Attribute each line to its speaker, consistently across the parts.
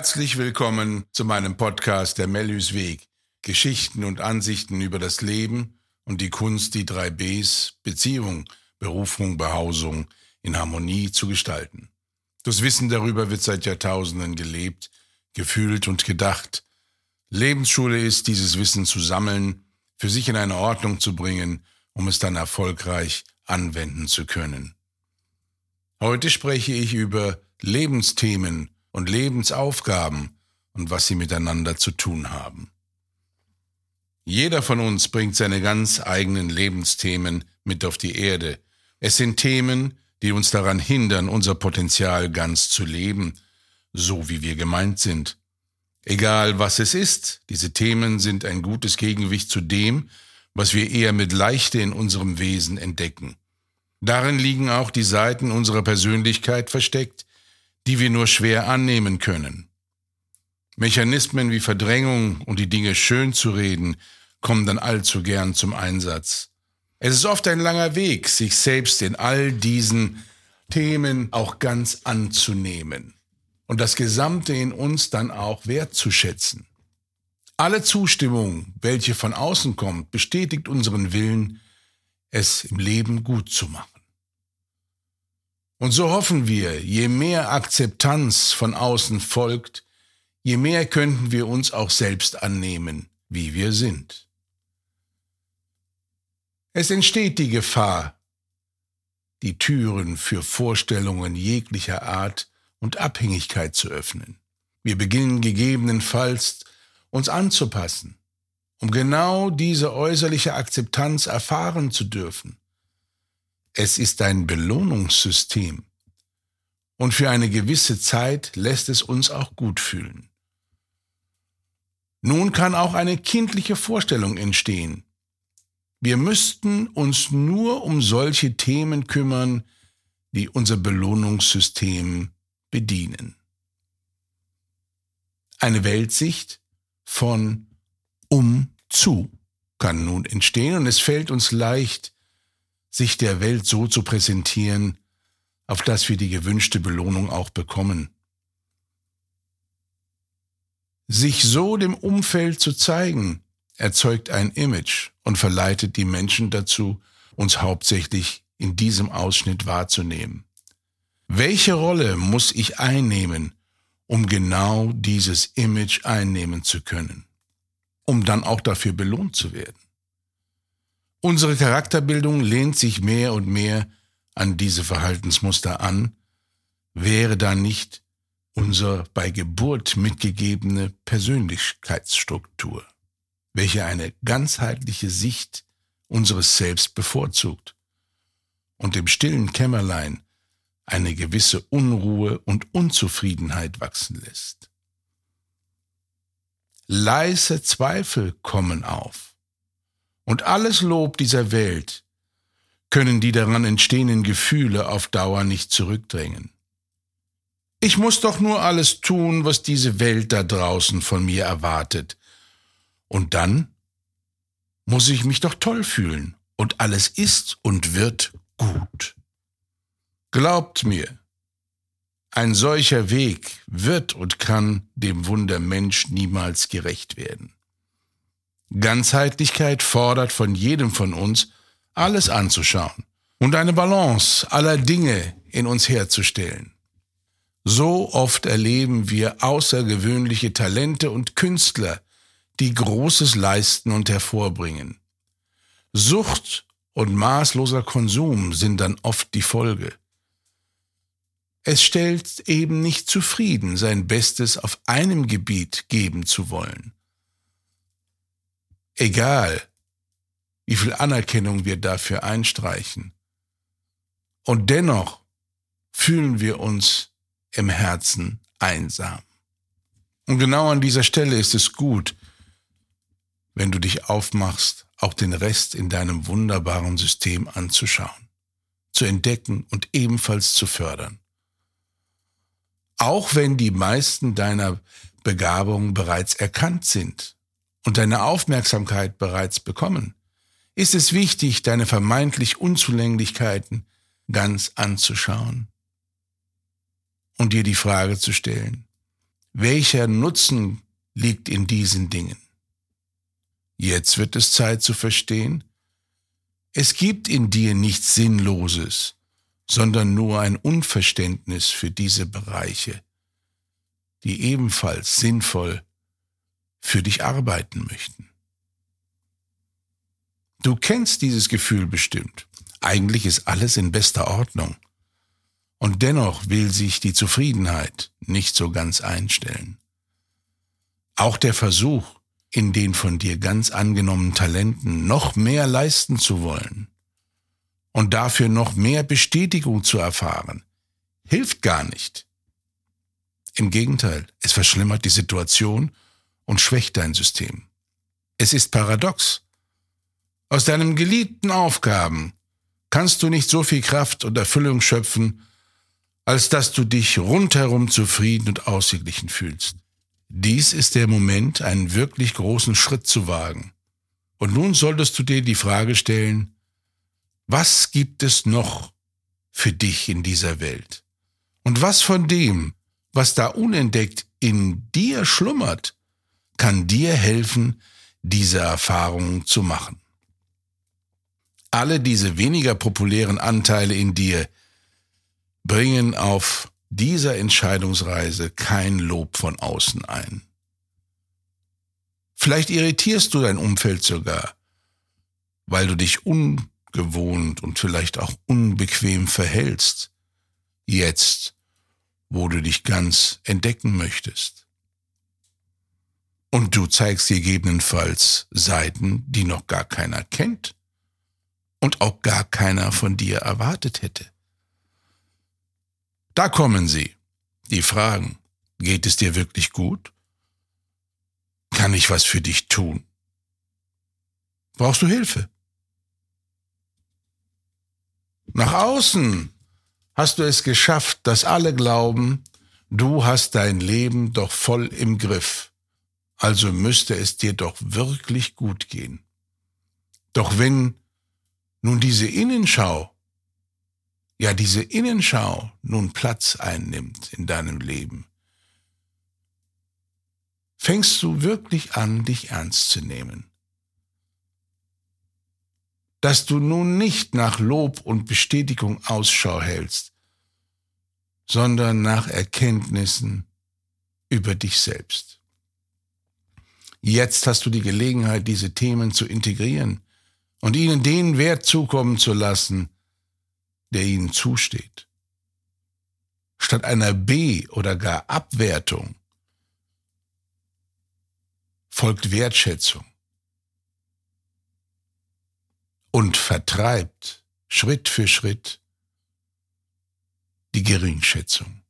Speaker 1: Herzlich willkommen zu meinem Podcast Der Mellus Weg. Geschichten und Ansichten über das Leben und die Kunst, die drei Bs, Beziehung, Berufung, Behausung in Harmonie zu gestalten. Das Wissen darüber wird seit Jahrtausenden gelebt, gefühlt und gedacht. Lebensschule ist, dieses Wissen zu sammeln, für sich in eine Ordnung zu bringen, um es dann erfolgreich anwenden zu können. Heute spreche ich über Lebensthemen und Lebensaufgaben und was sie miteinander zu tun haben. Jeder von uns bringt seine ganz eigenen Lebensthemen mit auf die Erde. Es sind Themen, die uns daran hindern, unser Potenzial ganz zu leben, so wie wir gemeint sind. Egal was es ist, diese Themen sind ein gutes Gegengewicht zu dem, was wir eher mit Leichte in unserem Wesen entdecken. Darin liegen auch die Seiten unserer Persönlichkeit versteckt, die wir nur schwer annehmen können. Mechanismen wie Verdrängung und die Dinge schön zu reden kommen dann allzu gern zum Einsatz. Es ist oft ein langer Weg, sich selbst in all diesen Themen auch ganz anzunehmen und das Gesamte in uns dann auch wertzuschätzen. Alle Zustimmung, welche von außen kommt, bestätigt unseren Willen, es im Leben gut zu machen. Und so hoffen wir, je mehr Akzeptanz von außen folgt, je mehr könnten wir uns auch selbst annehmen, wie wir sind. Es entsteht die Gefahr, die Türen für Vorstellungen jeglicher Art und Abhängigkeit zu öffnen. Wir beginnen gegebenenfalls uns anzupassen, um genau diese äußerliche Akzeptanz erfahren zu dürfen. Es ist ein Belohnungssystem. Und für eine gewisse Zeit lässt es uns auch gut fühlen. Nun kann auch eine kindliche Vorstellung entstehen. Wir müssten uns nur um solche Themen kümmern, die unser Belohnungssystem bedienen. Eine Weltsicht von um zu kann nun entstehen und es fällt uns leicht, sich der Welt so zu präsentieren, auf dass wir die gewünschte Belohnung auch bekommen. Sich so dem Umfeld zu zeigen, erzeugt ein Image und verleitet die Menschen dazu, uns hauptsächlich in diesem Ausschnitt wahrzunehmen. Welche Rolle muss ich einnehmen, um genau dieses Image einnehmen zu können, um dann auch dafür belohnt zu werden? Unsere Charakterbildung lehnt sich mehr und mehr an diese Verhaltensmuster an, wäre da nicht unsere bei Geburt mitgegebene Persönlichkeitsstruktur, welche eine ganzheitliche Sicht unseres Selbst bevorzugt und im stillen Kämmerlein eine gewisse Unruhe und Unzufriedenheit wachsen lässt. Leise Zweifel kommen auf und alles Lob dieser Welt können die daran entstehenden Gefühle auf Dauer nicht zurückdrängen. Ich muss doch nur alles tun, was diese Welt da draußen von mir erwartet. Und dann muss ich mich doch toll fühlen und alles ist und wird gut. Glaubt mir, ein solcher Weg wird und kann dem Wunder Mensch niemals gerecht werden. Ganzheitlichkeit fordert von jedem von uns, alles anzuschauen und eine Balance aller Dinge in uns herzustellen. So oft erleben wir außergewöhnliche Talente und Künstler, die Großes leisten und hervorbringen. Sucht und maßloser Konsum sind dann oft die Folge. Es stellt eben nicht zufrieden, sein Bestes auf einem Gebiet geben zu wollen egal wie viel Anerkennung wir dafür einstreichen. Und dennoch fühlen wir uns im Herzen einsam. Und genau an dieser Stelle ist es gut, wenn du dich aufmachst, auch den Rest in deinem wunderbaren System anzuschauen, zu entdecken und ebenfalls zu fördern. Auch wenn die meisten deiner Begabungen bereits erkannt sind und deine Aufmerksamkeit bereits bekommen, ist es wichtig, deine vermeintlich Unzulänglichkeiten ganz anzuschauen und dir die Frage zu stellen, Welcher Nutzen liegt in diesen Dingen? Jetzt wird es Zeit zu verstehen, es gibt in dir nichts Sinnloses, sondern nur ein Unverständnis für diese Bereiche, die ebenfalls sinnvoll für dich arbeiten möchten. Du kennst dieses Gefühl bestimmt. Eigentlich ist alles in bester Ordnung. Und dennoch will sich die Zufriedenheit nicht so ganz einstellen. Auch der Versuch, in den von dir ganz angenommenen Talenten noch mehr leisten zu wollen und dafür noch mehr Bestätigung zu erfahren, hilft gar nicht. Im Gegenteil, es verschlimmert die Situation und schwächt dein System. Es ist paradox. Aus deinen geliebten Aufgaben kannst du nicht so viel Kraft und Erfüllung schöpfen, als dass du dich rundherum zufrieden und ausgeglichen fühlst. Dies ist der Moment, einen wirklich großen Schritt zu wagen. Und nun solltest du dir die Frage stellen, was gibt es noch für dich in dieser Welt? Und was von dem, was da unentdeckt in dir schlummert, kann dir helfen, diese Erfahrungen zu machen? Alle diese weniger populären Anteile in dir bringen auf dieser Entscheidungsreise kein Lob von außen ein. Vielleicht irritierst du dein Umfeld sogar, weil du dich ungewohnt und vielleicht auch unbequem verhältst, jetzt, wo du dich ganz entdecken möchtest. Und du zeigst gegebenenfalls Seiten, die noch gar keiner kennt und auch gar keiner von dir erwartet hätte. Da kommen sie, die Fragen. Geht es dir wirklich gut? Kann ich was für dich tun? Brauchst du Hilfe? Nach außen hast du es geschafft, dass alle glauben, du hast dein Leben doch voll im Griff. Also müsste es dir doch wirklich gut gehen. Doch wenn nun diese Innenschau ja diese Innenschau nun Platz einnimmt in deinem Leben, fängst du wirklich an, dich ernst zu nehmen. Dass du nun nicht nach Lob und Bestätigung Ausschau hältst, sondern nach Erkenntnissen über dich selbst. Jetzt hast du die Gelegenheit, diese Themen zu integrieren und ihnen den Wert zukommen zu lassen, der ihnen zusteht. Statt einer B- oder gar Abwertung folgt Wertschätzung und vertreibt Schritt für Schritt die Geringschätzung.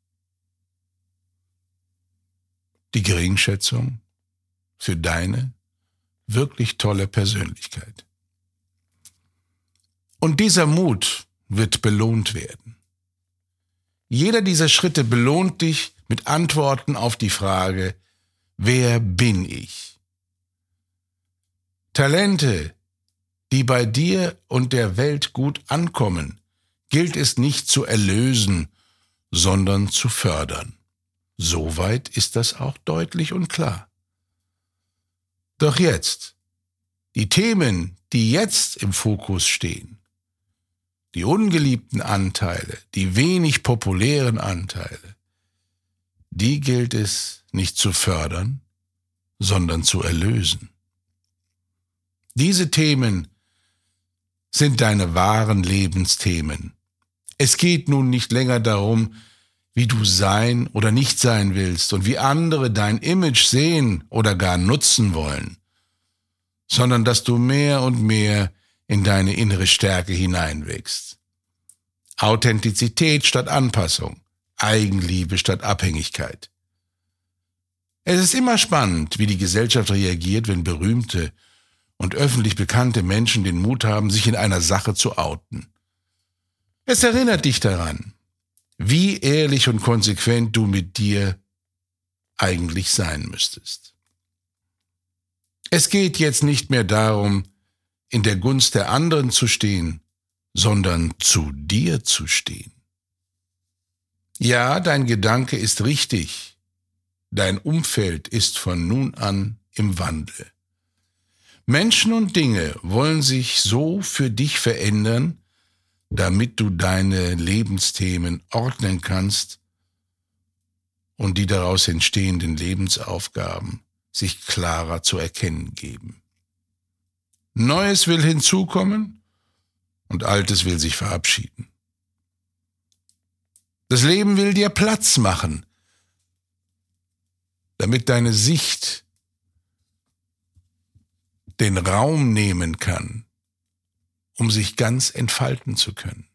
Speaker 1: Die Geringschätzung für deine wirklich tolle Persönlichkeit. Und dieser Mut, wird belohnt werden. Jeder dieser Schritte belohnt dich mit Antworten auf die Frage, wer bin ich? Talente, die bei dir und der Welt gut ankommen, gilt es nicht zu erlösen, sondern zu fördern. Soweit ist das auch deutlich und klar. Doch jetzt, die Themen, die jetzt im Fokus stehen, die ungeliebten Anteile, die wenig populären Anteile, die gilt es nicht zu fördern, sondern zu erlösen. Diese Themen sind deine wahren Lebensthemen. Es geht nun nicht länger darum, wie du sein oder nicht sein willst und wie andere dein Image sehen oder gar nutzen wollen, sondern dass du mehr und mehr in deine innere Stärke hineinwächst. Authentizität statt Anpassung, Eigenliebe statt Abhängigkeit. Es ist immer spannend, wie die Gesellschaft reagiert, wenn berühmte und öffentlich bekannte Menschen den Mut haben, sich in einer Sache zu outen. Es erinnert dich daran, wie ehrlich und konsequent du mit dir eigentlich sein müsstest. Es geht jetzt nicht mehr darum, in der Gunst der anderen zu stehen, sondern zu dir zu stehen. Ja, dein Gedanke ist richtig, dein Umfeld ist von nun an im Wandel. Menschen und Dinge wollen sich so für dich verändern, damit du deine Lebensthemen ordnen kannst und die daraus entstehenden Lebensaufgaben sich klarer zu erkennen geben. Neues will hinzukommen und Altes will sich verabschieden. Das Leben will dir Platz machen, damit deine Sicht den Raum nehmen kann, um sich ganz entfalten zu können.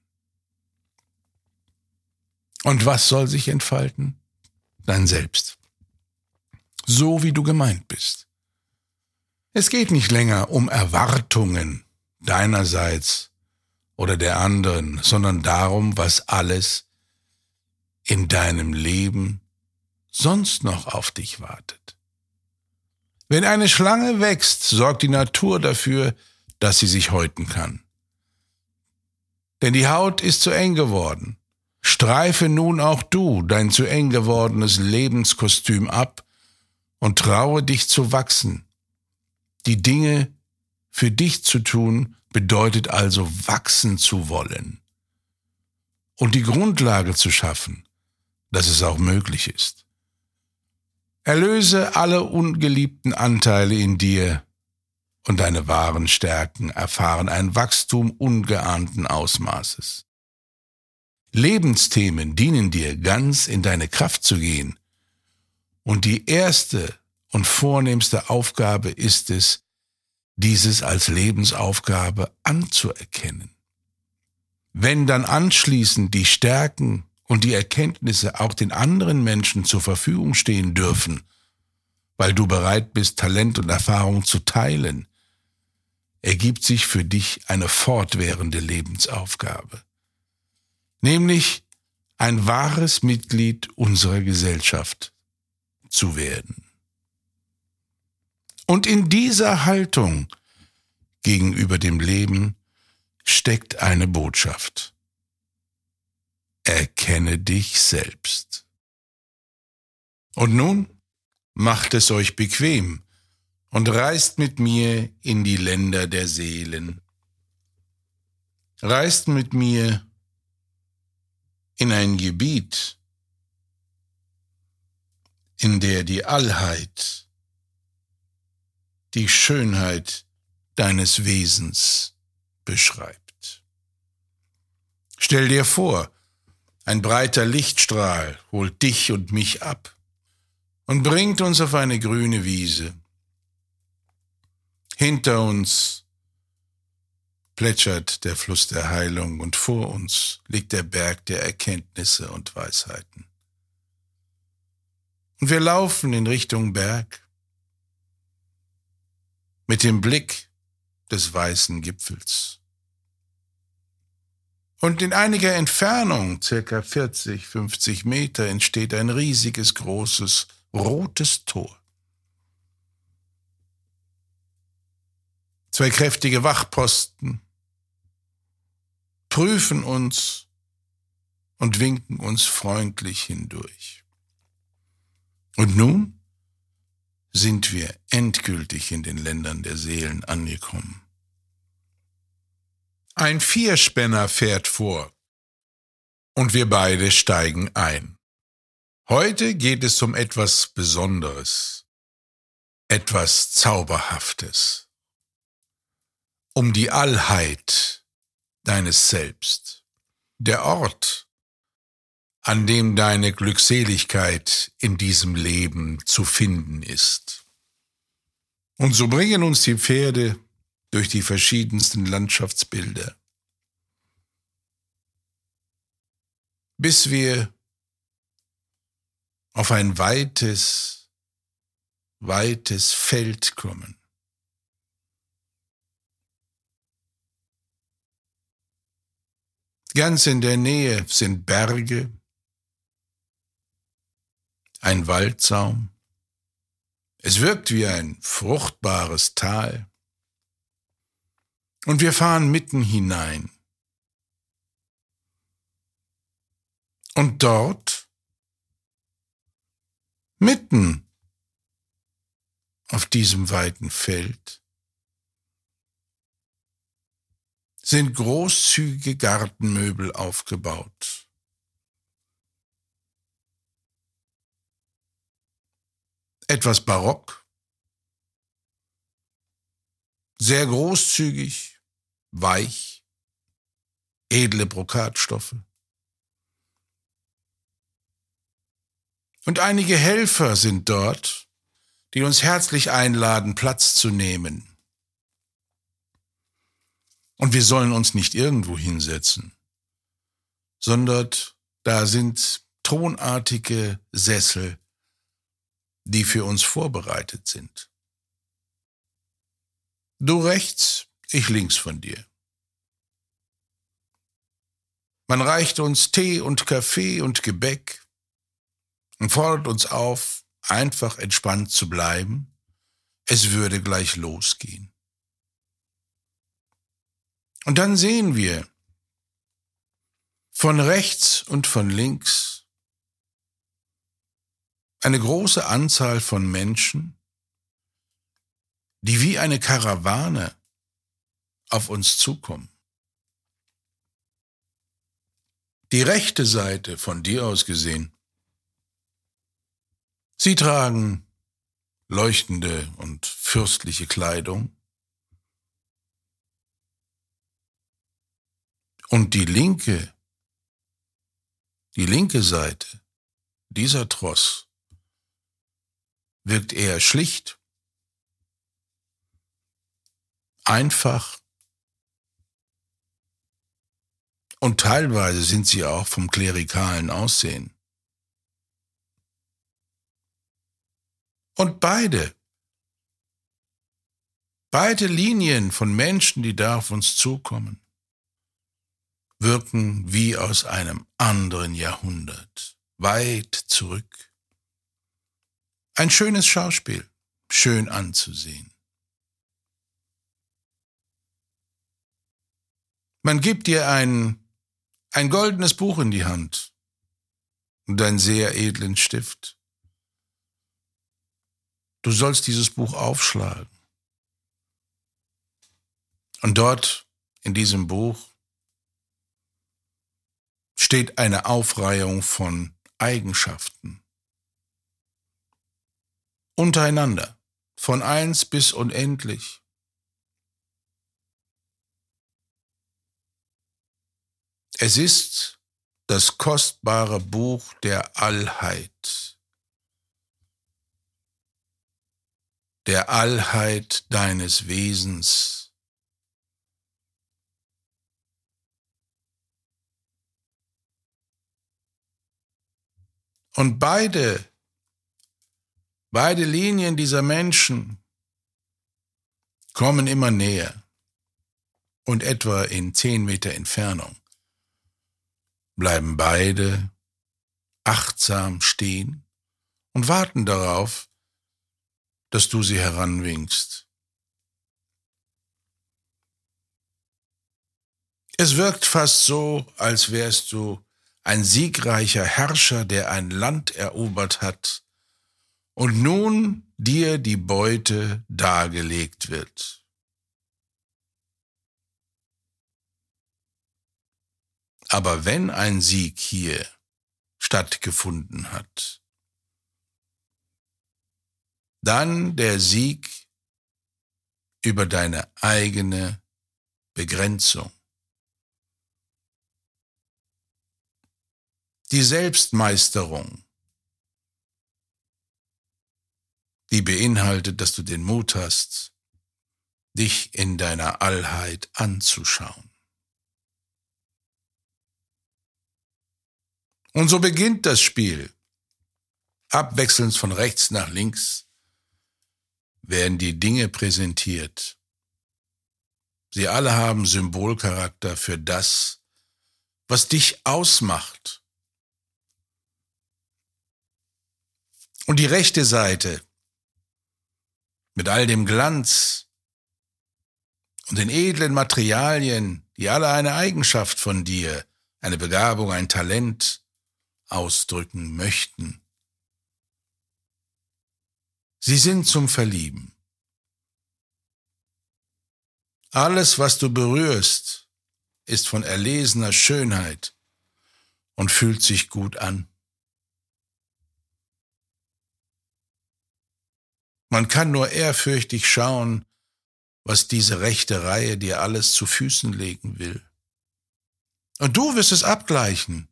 Speaker 1: Und was soll sich entfalten? Dein Selbst. So wie du gemeint bist. Es geht nicht länger um Erwartungen deinerseits oder der anderen, sondern darum, was alles in deinem Leben sonst noch auf dich wartet. Wenn eine Schlange wächst, sorgt die Natur dafür, dass sie sich häuten kann. Denn die Haut ist zu eng geworden. Streife nun auch du dein zu eng gewordenes Lebenskostüm ab und traue dich zu wachsen. Die Dinge für dich zu tun bedeutet also wachsen zu wollen und die Grundlage zu schaffen, dass es auch möglich ist. Erlöse alle ungeliebten Anteile in dir und deine wahren Stärken erfahren ein Wachstum ungeahnten Ausmaßes. Lebensthemen dienen dir ganz in deine Kraft zu gehen, und die erste und vornehmste Aufgabe ist es, dieses als Lebensaufgabe anzuerkennen. Wenn dann anschließend die Stärken und die Erkenntnisse auch den anderen Menschen zur Verfügung stehen dürfen, weil du bereit bist, Talent und Erfahrung zu teilen, ergibt sich für dich eine fortwährende Lebensaufgabe, nämlich ein wahres Mitglied unserer Gesellschaft zu werden. Und in dieser Haltung gegenüber dem Leben steckt eine Botschaft. Erkenne dich selbst. Und nun macht es euch bequem und reist mit mir in die Länder der Seelen. Reist mit mir in ein Gebiet, in der die Allheit, die Schönheit deines Wesens beschreibt. Stell dir vor, ein breiter Lichtstrahl holt dich und mich ab und bringt uns auf eine grüne Wiese. Hinter uns plätschert der Fluss der Heilung und vor uns liegt der Berg der Erkenntnisse und Weisheiten. Und wir laufen in Richtung Berg mit dem Blick des weißen Gipfels. Und in einiger Entfernung, circa 40, 50 Meter, entsteht ein riesiges, großes, rotes Tor. Zwei kräftige Wachposten prüfen uns und winken uns freundlich hindurch. Und nun sind wir endgültig in den Ländern der Seelen angekommen. Ein Vierspänner fährt vor und wir beide steigen ein. Heute geht es um etwas Besonderes, etwas Zauberhaftes, um die Allheit deines Selbst, der Ort, an dem deine Glückseligkeit in diesem Leben zu finden ist. Und so bringen uns die Pferde durch die verschiedensten Landschaftsbilder, bis wir auf ein weites, weites Feld kommen. Ganz in der Nähe sind Berge, ein Waldsaum. Es wirkt wie ein fruchtbares Tal. Und wir fahren mitten hinein. Und dort Mitten auf diesem weiten Feld sind großzügige Gartenmöbel aufgebaut. Etwas barock, sehr großzügig, weich, edle Brokatstoffe. Und einige Helfer sind dort, die uns herzlich einladen, Platz zu nehmen. Und wir sollen uns nicht irgendwo hinsetzen, sondern da sind thronartige Sessel, die für uns vorbereitet sind. Du rechts, ich links von dir. Man reicht uns Tee und Kaffee und Gebäck und fordert uns auf, einfach entspannt zu bleiben. Es würde gleich losgehen. Und dann sehen wir von rechts und von links eine große Anzahl von Menschen, die wie eine Karawane auf uns zukommen. Die rechte Seite von dir aus gesehen. Sie tragen leuchtende und fürstliche Kleidung. Und die linke, die linke Seite, dieser Tross, wirkt eher schlicht, einfach und teilweise sind sie auch vom klerikalen Aussehen. Und beide, beide Linien von Menschen, die da auf uns zukommen, wirken wie aus einem anderen Jahrhundert, weit zurück. Ein schönes Schauspiel, schön anzusehen. Man gibt dir ein, ein goldenes Buch in die Hand und einen sehr edlen Stift. Du sollst dieses Buch aufschlagen. Und dort in diesem Buch steht eine Aufreihung von Eigenschaften. Untereinander, von eins bis unendlich. Es ist das kostbare Buch der Allheit, der Allheit deines Wesens, Und beide, beide Linien dieser Menschen kommen immer näher und etwa in zehn Meter Entfernung bleiben beide achtsam stehen und warten darauf, dass du sie heranwinkst. Es wirkt fast so, als wärst du ein siegreicher Herrscher, der ein Land erobert hat und nun dir die Beute dargelegt wird. Aber wenn ein Sieg hier stattgefunden hat, dann der Sieg über deine eigene Begrenzung. Die Selbstmeisterung, die beinhaltet, dass du den Mut hast, dich in deiner Allheit anzuschauen. Und so beginnt das Spiel. Abwechselnd von rechts nach links werden die Dinge präsentiert. Sie alle haben Symbolcharakter für das, was dich ausmacht Und die rechte Seite mit all dem Glanz und den edlen Materialien, die alle eine Eigenschaft von dir, eine Begabung, ein Talent ausdrücken möchten. Sie sind zum Verlieben. Alles, was du berührst, ist von erlesener Schönheit und fühlt sich gut an. Man kann nur ehrfürchtig schauen, was diese rechte Reihe dir alles zu Füßen legen will. Und du wirst es abgleichen.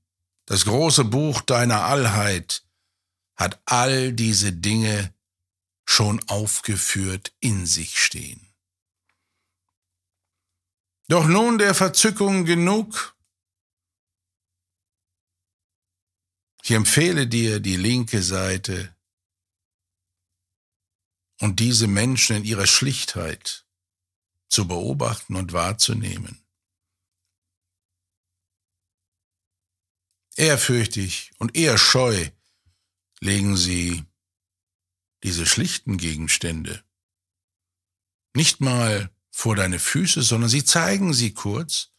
Speaker 1: Das große Buch deiner Allheit hat all diese Dinge schon aufgeführt in sich stehen. Doch nun der Verzückung genug. Ich empfehle dir die linke Seite und diese Menschen in ihrer Schlichtheit zu beobachten und wahrzunehmen. Ehrfürchtig und eher scheu legen sie diese schlichten Gegenstände nicht mal vor deine Füße, sondern sie zeigen sie kurz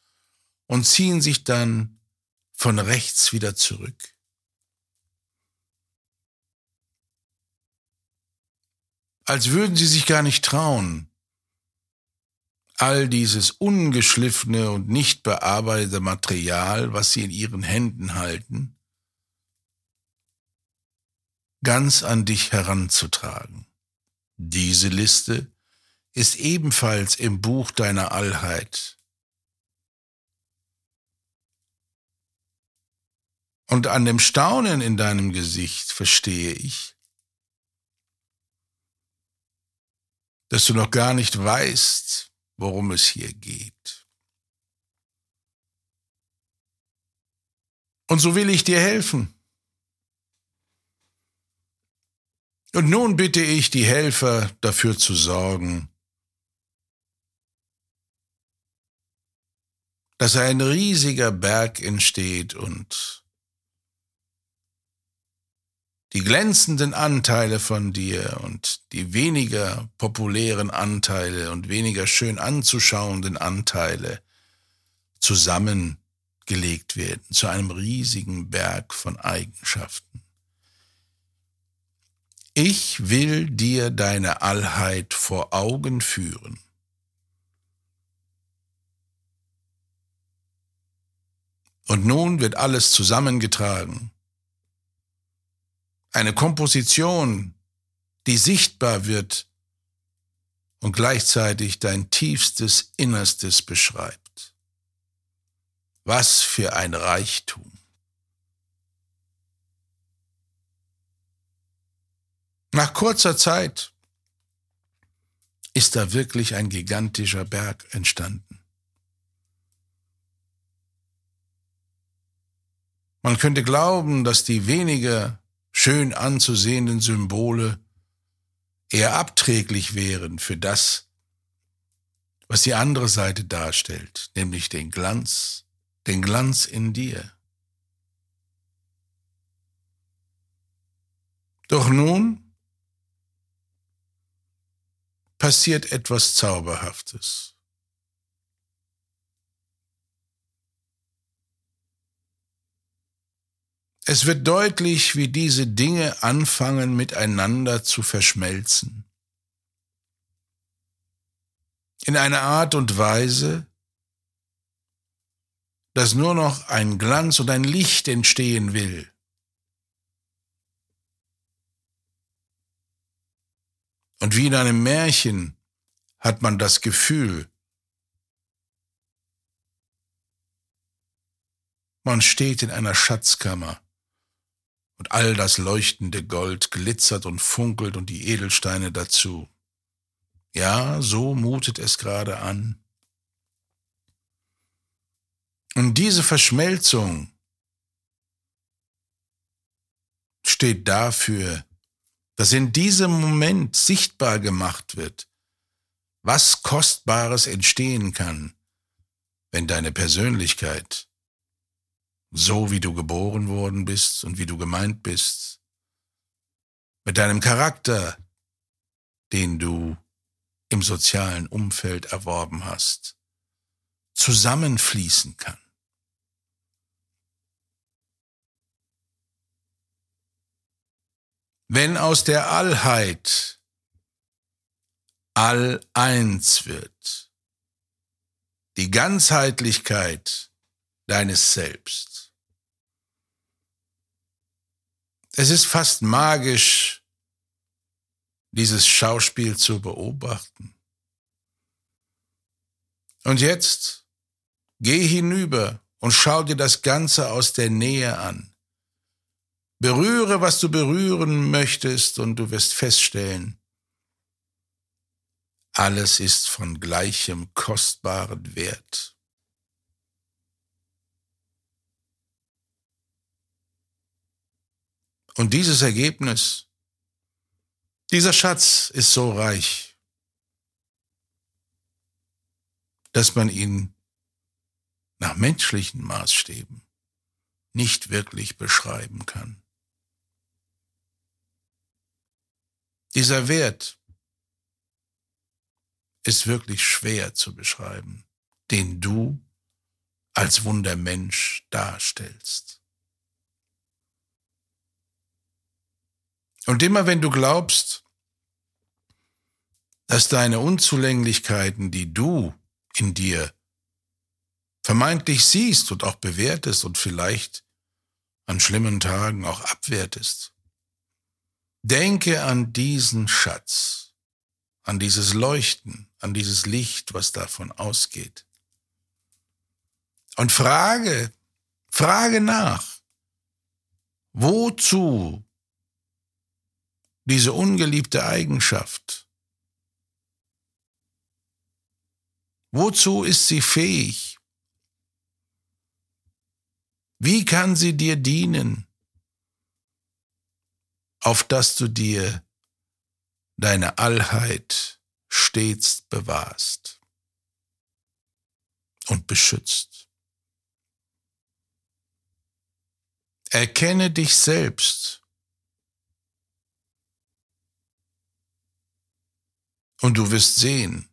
Speaker 1: und ziehen sich dann von rechts wieder zurück. Als würden sie sich gar nicht trauen, all dieses ungeschliffene und nicht bearbeitete Material, was sie in ihren Händen halten, ganz an dich heranzutragen. Diese Liste ist ebenfalls im Buch deiner Allheit. Und an dem Staunen in deinem Gesicht verstehe ich, dass du noch gar nicht weißt, worum es hier geht. Und so will ich dir helfen. Und nun bitte ich die Helfer dafür zu sorgen, dass ein riesiger Berg entsteht und die glänzenden Anteile von dir und die weniger populären Anteile und weniger schön anzuschauenden Anteile zusammengelegt werden zu einem riesigen Berg von Eigenschaften. Ich will dir deine Allheit vor Augen führen. Und nun wird alles zusammengetragen eine Komposition, die sichtbar wird und gleichzeitig dein tiefstes Innerstes beschreibt. Was für ein Reichtum. Nach kurzer Zeit ist da wirklich ein gigantischer Berg entstanden. Man könnte glauben, dass die weniger schön anzusehenden Symbole eher abträglich wären für das, was die andere Seite darstellt, nämlich den Glanz, den Glanz in dir. Doch nun passiert etwas Zauberhaftes. Es wird deutlich, wie diese Dinge anfangen miteinander zu verschmelzen. In einer Art und Weise, dass nur noch ein Glanz und ein Licht entstehen will. Und wie in einem Märchen hat man das Gefühl, man steht in einer Schatzkammer und all das leuchtende Gold glitzert und funkelt und die Edelsteine dazu. Ja, so mutet es gerade an. Und diese Verschmelzung steht dafür, dass in diesem Moment sichtbar gemacht wird, was Kostbares entstehen kann, wenn deine Persönlichkeit so wie du geboren worden bist und wie du gemeint bist, mit deinem Charakter, den du im sozialen Umfeld erworben hast, zusammenfließen kann. Wenn aus der Allheit all eins wird, die Ganzheitlichkeit deines Selbst. Es ist fast magisch, dieses Schauspiel zu beobachten. Und jetzt geh hinüber und schau dir das Ganze aus der Nähe an. Berühre, was du berühren möchtest, und du wirst feststellen, alles ist von gleichem kostbaren Wert. Und dieses Ergebnis, dieser Schatz ist so reich, dass man ihn nach menschlichen Maßstäben nicht wirklich beschreiben kann. Dieser Wert ist wirklich schwer zu beschreiben, den du als Wundermensch darstellst. Und immer wenn du glaubst, dass deine Unzulänglichkeiten, die du in dir vermeintlich siehst und auch bewertest und vielleicht an schlimmen Tagen auch abwertest, denke an diesen Schatz an dieses Leuchten, an dieses Licht, was davon ausgeht. Und frage, frage nach, wozu diese ungeliebte Eigenschaft? Wozu ist sie fähig? Wie kann sie dir dienen, auf dass du dir deine Allheit stets bewahrst und beschützt. Erkenne dich selbst und du wirst sehen,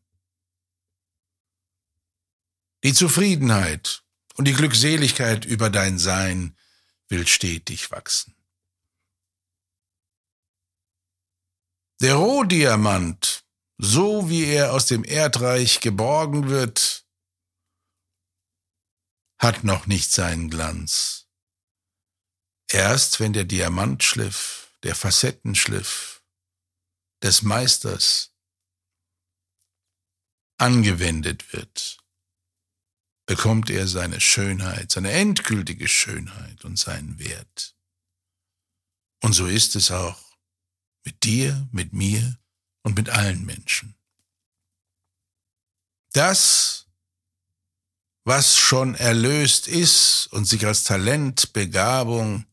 Speaker 1: die Zufriedenheit und die Glückseligkeit über dein Sein will stetig wachsen. Der Rohdiamant, so wie er aus dem Erdreich geborgen wird, hat noch nicht seinen Glanz. Erst wenn der Diamantschliff, der Facettenschliff des Meisters angewendet wird, bekommt er seine Schönheit, seine endgültige Schönheit und seinen Wert. Und so ist es auch mit dir, mit mir und mit allen Menschen. Das, was schon erlöst ist und sich als Talent, Begabung,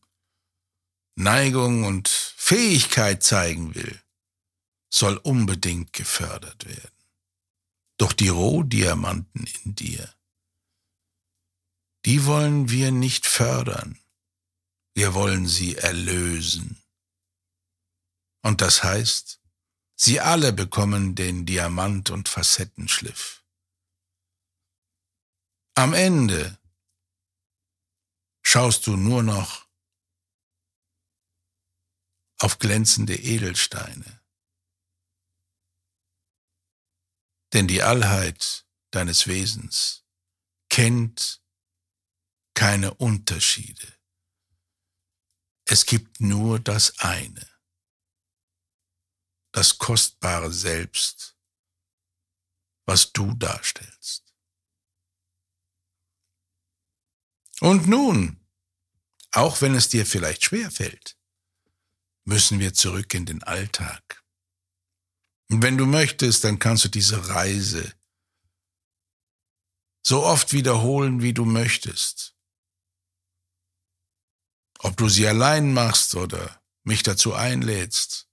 Speaker 1: Neigung und Fähigkeit zeigen will, soll unbedingt gefördert werden. Doch die Rohdiamanten in dir, die wollen wir nicht fördern, wir wollen sie erlösen. Und das heißt, sie alle bekommen den Diamant- und Facettenschliff. Am Ende schaust du nur noch auf glänzende Edelsteine. Denn die Allheit deines Wesens kennt keine Unterschiede. Es gibt nur das eine das kostbare Selbst, was du darstellst. Und nun, auch wenn es dir vielleicht schwer fällt, müssen wir zurück in den Alltag. Und wenn du möchtest, dann kannst du diese Reise so oft wiederholen, wie du möchtest. Ob du sie allein machst oder mich dazu einlädst.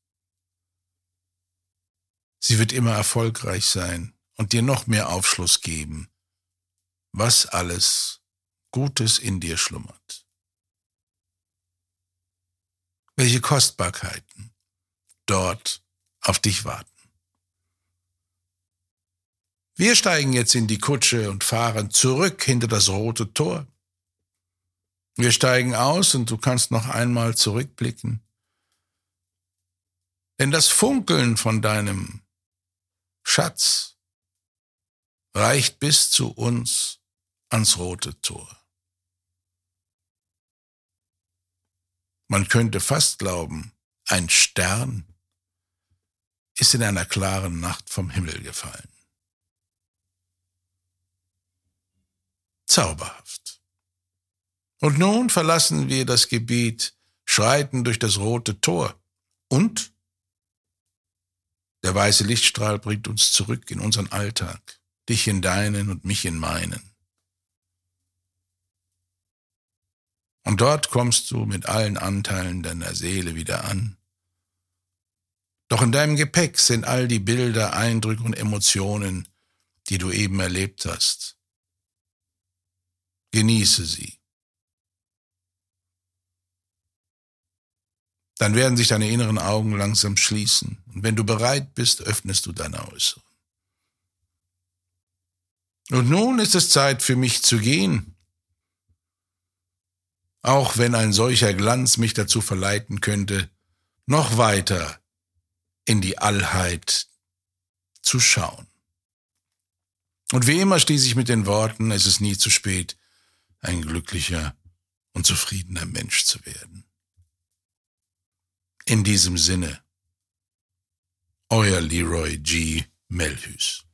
Speaker 1: Sie wird immer erfolgreich sein und dir noch mehr Aufschluss geben, was alles Gutes in dir schlummert. Welche Kostbarkeiten dort auf dich warten. Wir steigen jetzt in die Kutsche und fahren zurück hinter das rote Tor. Wir steigen aus und du kannst noch einmal zurückblicken Denn das Funkeln von deinem Schatz reicht bis zu uns ans rote Tor. Man könnte fast glauben, ein Stern ist in einer klaren Nacht vom Himmel gefallen. Zauberhaft. Und nun verlassen wir das Gebiet, schreiten durch das rote Tor und der weiße Lichtstrahl bringt uns zurück in unseren Alltag, dich in deinen und mich in meinen. Und dort kommst du mit allen Anteilen deiner Seele wieder an. Doch in deinem Gepäck sind all die Bilder, Eindrücke und Emotionen, die du eben erlebt hast. Genieße sie. Dann werden sich deine inneren Augen langsam schließen. Und wenn du bereit bist, öffnest du deine äußeren. Und nun ist es Zeit für mich zu gehen auch wenn ein solcher Glanz mich dazu verleiten könnte, noch weiter in die Allheit zu schauen. Und wie immer schließe ich mit den Worten, es ist nie zu spät, ein glücklicher und zufriedener Mensch zu werden. In diesem Sinne, euer Leroy G. Melhus.